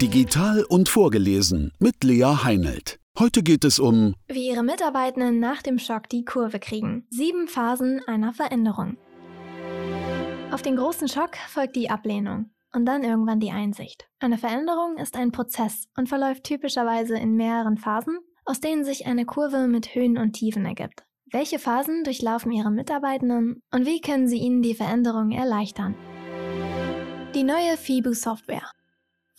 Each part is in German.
Digital und vorgelesen mit Lea Heinelt. Heute geht es um Wie Ihre Mitarbeitenden nach dem Schock die Kurve kriegen. Sieben Phasen einer Veränderung. Auf den großen Schock folgt die Ablehnung und dann irgendwann die Einsicht. Eine Veränderung ist ein Prozess und verläuft typischerweise in mehreren Phasen, aus denen sich eine Kurve mit Höhen und Tiefen ergibt. Welche Phasen durchlaufen Ihre Mitarbeitenden und wie können Sie ihnen die Veränderung erleichtern? Die neue FIBU-Software.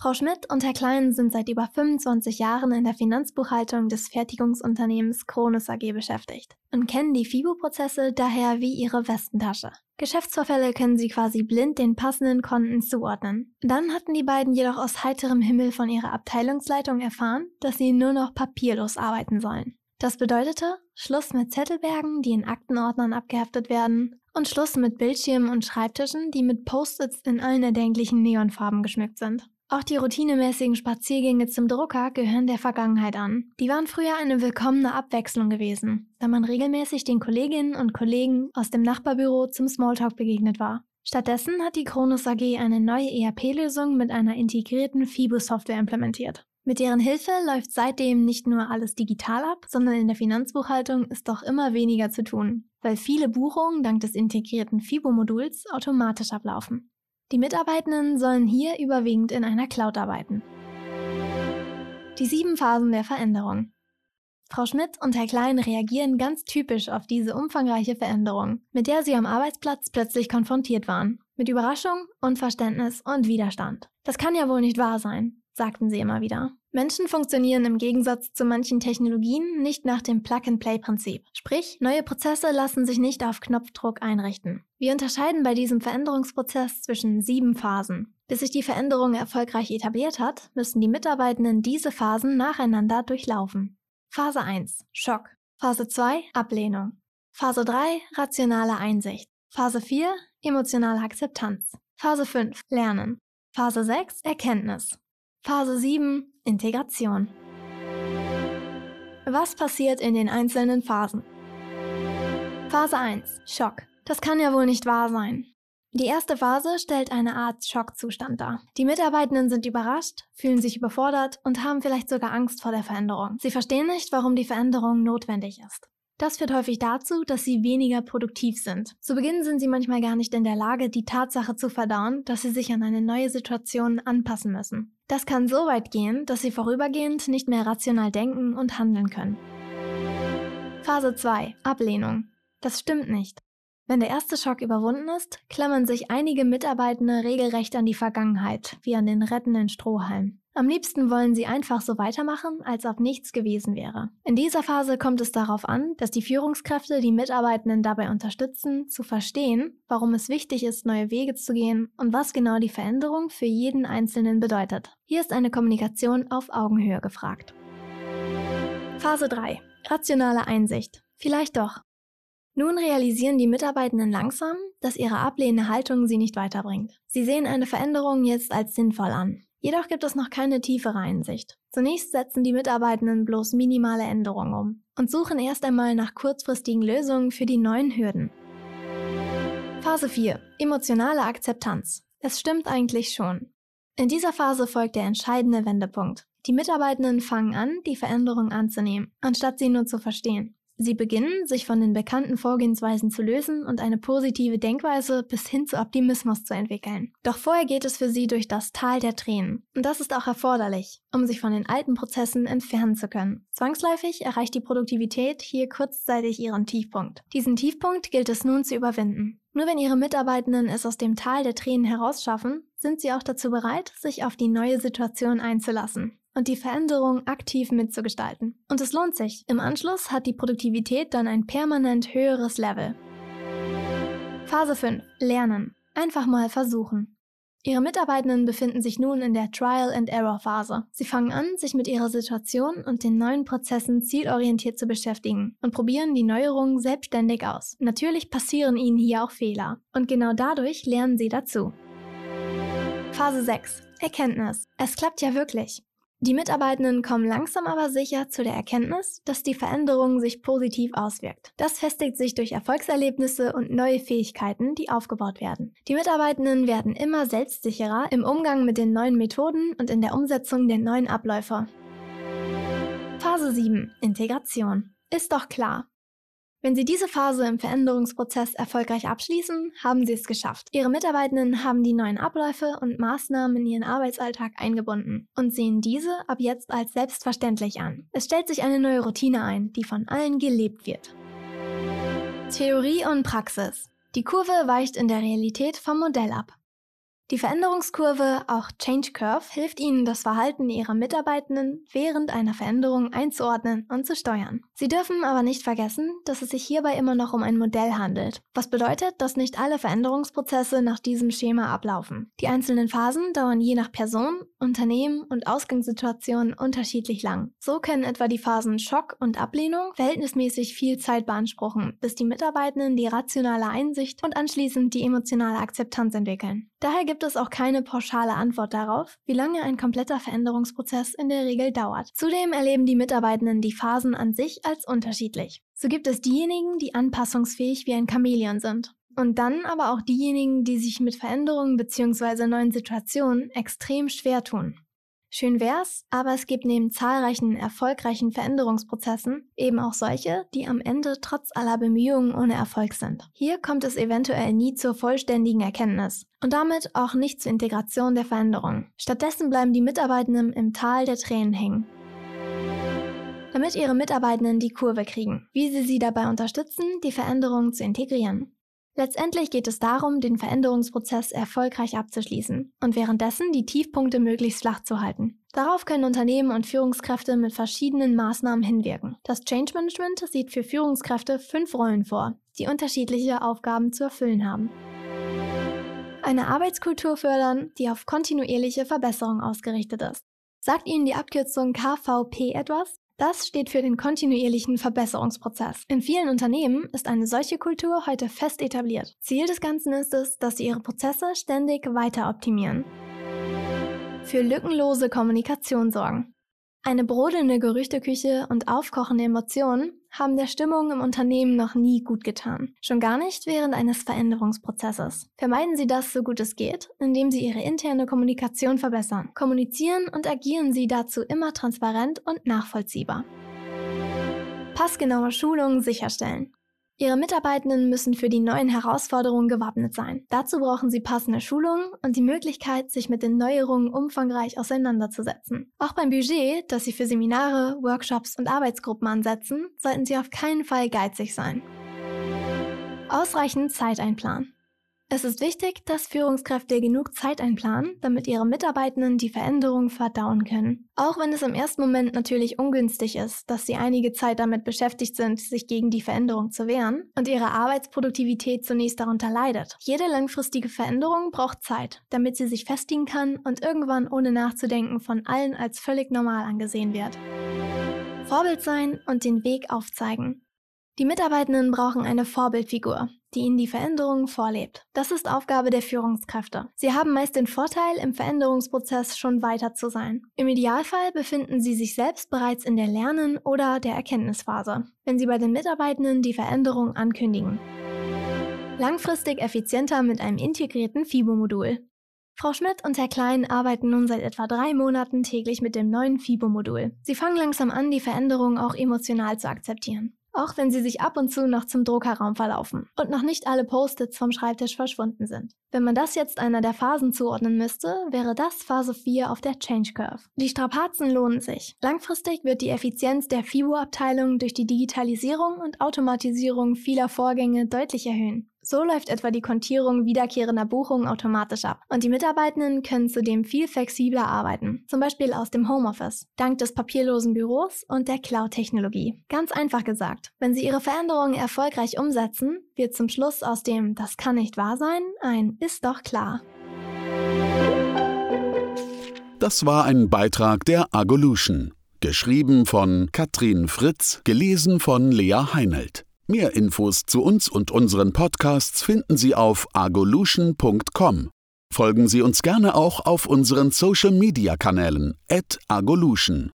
Frau Schmidt und Herr Klein sind seit über 25 Jahren in der Finanzbuchhaltung des Fertigungsunternehmens Kronos AG beschäftigt und kennen die FIBU-Prozesse daher wie ihre Westentasche. Geschäftsvorfälle können sie quasi blind den passenden Konten zuordnen. Dann hatten die beiden jedoch aus heiterem Himmel von ihrer Abteilungsleitung erfahren, dass sie nur noch papierlos arbeiten sollen. Das bedeutete Schluss mit Zettelbergen, die in Aktenordnern abgeheftet werden, und Schluss mit Bildschirmen und Schreibtischen, die mit Post-its in allen erdenklichen Neonfarben geschmückt sind. Auch die routinemäßigen Spaziergänge zum Drucker gehören der Vergangenheit an. Die waren früher eine willkommene Abwechslung gewesen, da man regelmäßig den Kolleginnen und Kollegen aus dem Nachbarbüro zum Smalltalk begegnet war. Stattdessen hat die Kronos AG eine neue ERP-Lösung mit einer integrierten FIBO-Software implementiert. Mit deren Hilfe läuft seitdem nicht nur alles digital ab, sondern in der Finanzbuchhaltung ist doch immer weniger zu tun, weil viele Buchungen dank des integrierten FIBO-Moduls automatisch ablaufen. Die Mitarbeitenden sollen hier überwiegend in einer Cloud arbeiten. Die sieben Phasen der Veränderung. Frau Schmidt und Herr Klein reagieren ganz typisch auf diese umfangreiche Veränderung, mit der sie am Arbeitsplatz plötzlich konfrontiert waren. Mit Überraschung, Unverständnis und Widerstand. Das kann ja wohl nicht wahr sein, sagten sie immer wieder. Menschen funktionieren im Gegensatz zu manchen Technologien nicht nach dem Plug-and-Play-Prinzip. Sprich, neue Prozesse lassen sich nicht auf Knopfdruck einrichten. Wir unterscheiden bei diesem Veränderungsprozess zwischen sieben Phasen. Bis sich die Veränderung erfolgreich etabliert hat, müssen die Mitarbeitenden diese Phasen nacheinander durchlaufen. Phase 1 Schock. Phase 2 Ablehnung. Phase 3 rationale Einsicht. Phase 4 emotionale Akzeptanz. Phase 5 Lernen. Phase 6 Erkenntnis. Phase 7 Integration. Was passiert in den einzelnen Phasen? Phase 1 Schock. Das kann ja wohl nicht wahr sein. Die erste Phase stellt eine Art Schockzustand dar. Die Mitarbeitenden sind überrascht, fühlen sich überfordert und haben vielleicht sogar Angst vor der Veränderung. Sie verstehen nicht, warum die Veränderung notwendig ist. Das führt häufig dazu, dass sie weniger produktiv sind. Zu Beginn sind sie manchmal gar nicht in der Lage, die Tatsache zu verdauen, dass sie sich an eine neue Situation anpassen müssen. Das kann so weit gehen, dass sie vorübergehend nicht mehr rational denken und handeln können. Phase 2. Ablehnung. Das stimmt nicht. Wenn der erste Schock überwunden ist, klammern sich einige Mitarbeitende regelrecht an die Vergangenheit, wie an den rettenden Strohhalm. Am liebsten wollen sie einfach so weitermachen, als ob nichts gewesen wäre. In dieser Phase kommt es darauf an, dass die Führungskräfte die Mitarbeitenden dabei unterstützen, zu verstehen, warum es wichtig ist, neue Wege zu gehen und was genau die Veränderung für jeden Einzelnen bedeutet. Hier ist eine Kommunikation auf Augenhöhe gefragt. Phase 3. Rationale Einsicht. Vielleicht doch. Nun realisieren die Mitarbeitenden langsam, dass ihre ablehnende Haltung sie nicht weiterbringt. Sie sehen eine Veränderung jetzt als sinnvoll an. Jedoch gibt es noch keine tiefere Einsicht. Zunächst setzen die Mitarbeitenden bloß minimale Änderungen um und suchen erst einmal nach kurzfristigen Lösungen für die neuen Hürden. Phase 4. Emotionale Akzeptanz. Es stimmt eigentlich schon. In dieser Phase folgt der entscheidende Wendepunkt. Die Mitarbeitenden fangen an, die Veränderung anzunehmen, anstatt sie nur zu verstehen. Sie beginnen, sich von den bekannten Vorgehensweisen zu lösen und eine positive Denkweise bis hin zu Optimismus zu entwickeln. Doch vorher geht es für sie durch das Tal der Tränen. Und das ist auch erforderlich, um sich von den alten Prozessen entfernen zu können. Zwangsläufig erreicht die Produktivität hier kurzzeitig ihren Tiefpunkt. Diesen Tiefpunkt gilt es nun zu überwinden. Nur wenn Ihre Mitarbeitenden es aus dem Tal der Tränen herausschaffen, sind sie auch dazu bereit, sich auf die neue Situation einzulassen und die Veränderung aktiv mitzugestalten. Und es lohnt sich. Im Anschluss hat die Produktivität dann ein permanent höheres Level. Phase 5. Lernen. Einfach mal versuchen. Ihre Mitarbeitenden befinden sich nun in der Trial-and-Error-Phase. Sie fangen an, sich mit ihrer Situation und den neuen Prozessen zielorientiert zu beschäftigen und probieren die Neuerungen selbstständig aus. Natürlich passieren ihnen hier auch Fehler und genau dadurch lernen sie dazu. Phase 6. Erkenntnis. Es klappt ja wirklich. Die Mitarbeitenden kommen langsam aber sicher zu der Erkenntnis, dass die Veränderung sich positiv auswirkt. Das festigt sich durch Erfolgserlebnisse und neue Fähigkeiten, die aufgebaut werden. Die Mitarbeitenden werden immer selbstsicherer im Umgang mit den neuen Methoden und in der Umsetzung der neuen Abläufe. Phase 7 Integration. Ist doch klar, wenn Sie diese Phase im Veränderungsprozess erfolgreich abschließen, haben Sie es geschafft. Ihre Mitarbeitenden haben die neuen Abläufe und Maßnahmen in ihren Arbeitsalltag eingebunden und sehen diese ab jetzt als selbstverständlich an. Es stellt sich eine neue Routine ein, die von allen gelebt wird. Theorie und Praxis. Die Kurve weicht in der Realität vom Modell ab. Die Veränderungskurve, auch Change Curve, hilft Ihnen, das Verhalten Ihrer Mitarbeitenden während einer Veränderung einzuordnen und zu steuern. Sie dürfen aber nicht vergessen, dass es sich hierbei immer noch um ein Modell handelt, was bedeutet, dass nicht alle Veränderungsprozesse nach diesem Schema ablaufen. Die einzelnen Phasen dauern je nach Person, Unternehmen und Ausgangssituation unterschiedlich lang. So können etwa die Phasen Schock und Ablehnung verhältnismäßig viel Zeit beanspruchen, bis die Mitarbeitenden die rationale Einsicht und anschließend die emotionale Akzeptanz entwickeln. Daher gibt es auch keine pauschale Antwort darauf, wie lange ein kompletter Veränderungsprozess in der Regel dauert. Zudem erleben die Mitarbeitenden die Phasen an sich als unterschiedlich. So gibt es diejenigen, die anpassungsfähig wie ein Chamäleon sind. Und dann aber auch diejenigen, die sich mit Veränderungen bzw. neuen Situationen extrem schwer tun. Schön wär's, aber es gibt neben zahlreichen erfolgreichen Veränderungsprozessen eben auch solche, die am Ende trotz aller Bemühungen ohne Erfolg sind. Hier kommt es eventuell nie zur vollständigen Erkenntnis und damit auch nicht zur Integration der Veränderung. Stattdessen bleiben die Mitarbeitenden im Tal der Tränen hängen damit ihre Mitarbeitenden die Kurve kriegen, wie sie sie dabei unterstützen, die Veränderungen zu integrieren. Letztendlich geht es darum, den Veränderungsprozess erfolgreich abzuschließen und währenddessen die Tiefpunkte möglichst flach zu halten. Darauf können Unternehmen und Führungskräfte mit verschiedenen Maßnahmen hinwirken. Das Change Management sieht für Führungskräfte fünf Rollen vor, die unterschiedliche Aufgaben zu erfüllen haben. Eine Arbeitskultur fördern, die auf kontinuierliche Verbesserung ausgerichtet ist. Sagt Ihnen die Abkürzung KVP etwas? Das steht für den kontinuierlichen Verbesserungsprozess. In vielen Unternehmen ist eine solche Kultur heute fest etabliert. Ziel des Ganzen ist es, dass sie ihre Prozesse ständig weiter optimieren. Für lückenlose Kommunikation sorgen. Eine brodelnde Gerüchteküche und aufkochende Emotionen haben der Stimmung im Unternehmen noch nie gut getan. Schon gar nicht während eines Veränderungsprozesses. Vermeiden Sie das so gut es geht, indem Sie Ihre interne Kommunikation verbessern. Kommunizieren und agieren Sie dazu immer transparent und nachvollziehbar. Passgenaue Schulungen sicherstellen. Ihre Mitarbeitenden müssen für die neuen Herausforderungen gewappnet sein. Dazu brauchen sie passende Schulungen und die Möglichkeit, sich mit den Neuerungen umfangreich auseinanderzusetzen. Auch beim Budget, das sie für Seminare, Workshops und Arbeitsgruppen ansetzen, sollten sie auf keinen Fall geizig sein. Ausreichend Zeit einplanen. Es ist wichtig, dass Führungskräfte genug Zeit einplanen, damit ihre Mitarbeitenden die Veränderung verdauen können. Auch wenn es im ersten Moment natürlich ungünstig ist, dass sie einige Zeit damit beschäftigt sind, sich gegen die Veränderung zu wehren und ihre Arbeitsproduktivität zunächst darunter leidet. Jede langfristige Veränderung braucht Zeit, damit sie sich festigen kann und irgendwann ohne nachzudenken von allen als völlig normal angesehen wird. Vorbild sein und den Weg aufzeigen. Die Mitarbeitenden brauchen eine Vorbildfigur, die ihnen die Veränderungen vorlebt. Das ist Aufgabe der Führungskräfte. Sie haben meist den Vorteil, im Veränderungsprozess schon weiter zu sein. Im Idealfall befinden sie sich selbst bereits in der Lernen- oder der Erkenntnisphase, wenn sie bei den Mitarbeitenden die Veränderung ankündigen. Langfristig effizienter mit einem integrierten FIBO-Modul. Frau Schmidt und Herr Klein arbeiten nun seit etwa drei Monaten täglich mit dem neuen FIBO-Modul. Sie fangen langsam an, die Veränderungen auch emotional zu akzeptieren auch wenn sie sich ab und zu noch zum Druckerraum verlaufen und noch nicht alle Post-its vom Schreibtisch verschwunden sind. Wenn man das jetzt einer der Phasen zuordnen müsste, wäre das Phase 4 auf der Change Curve. Die Strapazen lohnen sich. Langfristig wird die Effizienz der FIBO-Abteilung durch die Digitalisierung und Automatisierung vieler Vorgänge deutlich erhöhen. So läuft etwa die Kontierung wiederkehrender Buchungen automatisch ab und die Mitarbeitenden können zudem viel flexibler arbeiten, zum Beispiel aus dem Homeoffice, dank des papierlosen Büros und der Cloud-Technologie. Ganz einfach gesagt, wenn Sie Ihre Veränderungen erfolgreich umsetzen, wird zum Schluss aus dem Das kann nicht wahr sein ein Ist doch klar. Das war ein Beitrag der Agolution, geschrieben von Katrin Fritz, gelesen von Lea Heinelt. Mehr Infos zu uns und unseren Podcasts finden Sie auf agolution.com. Folgen Sie uns gerne auch auf unseren Social-Media-Kanälen at Agolution.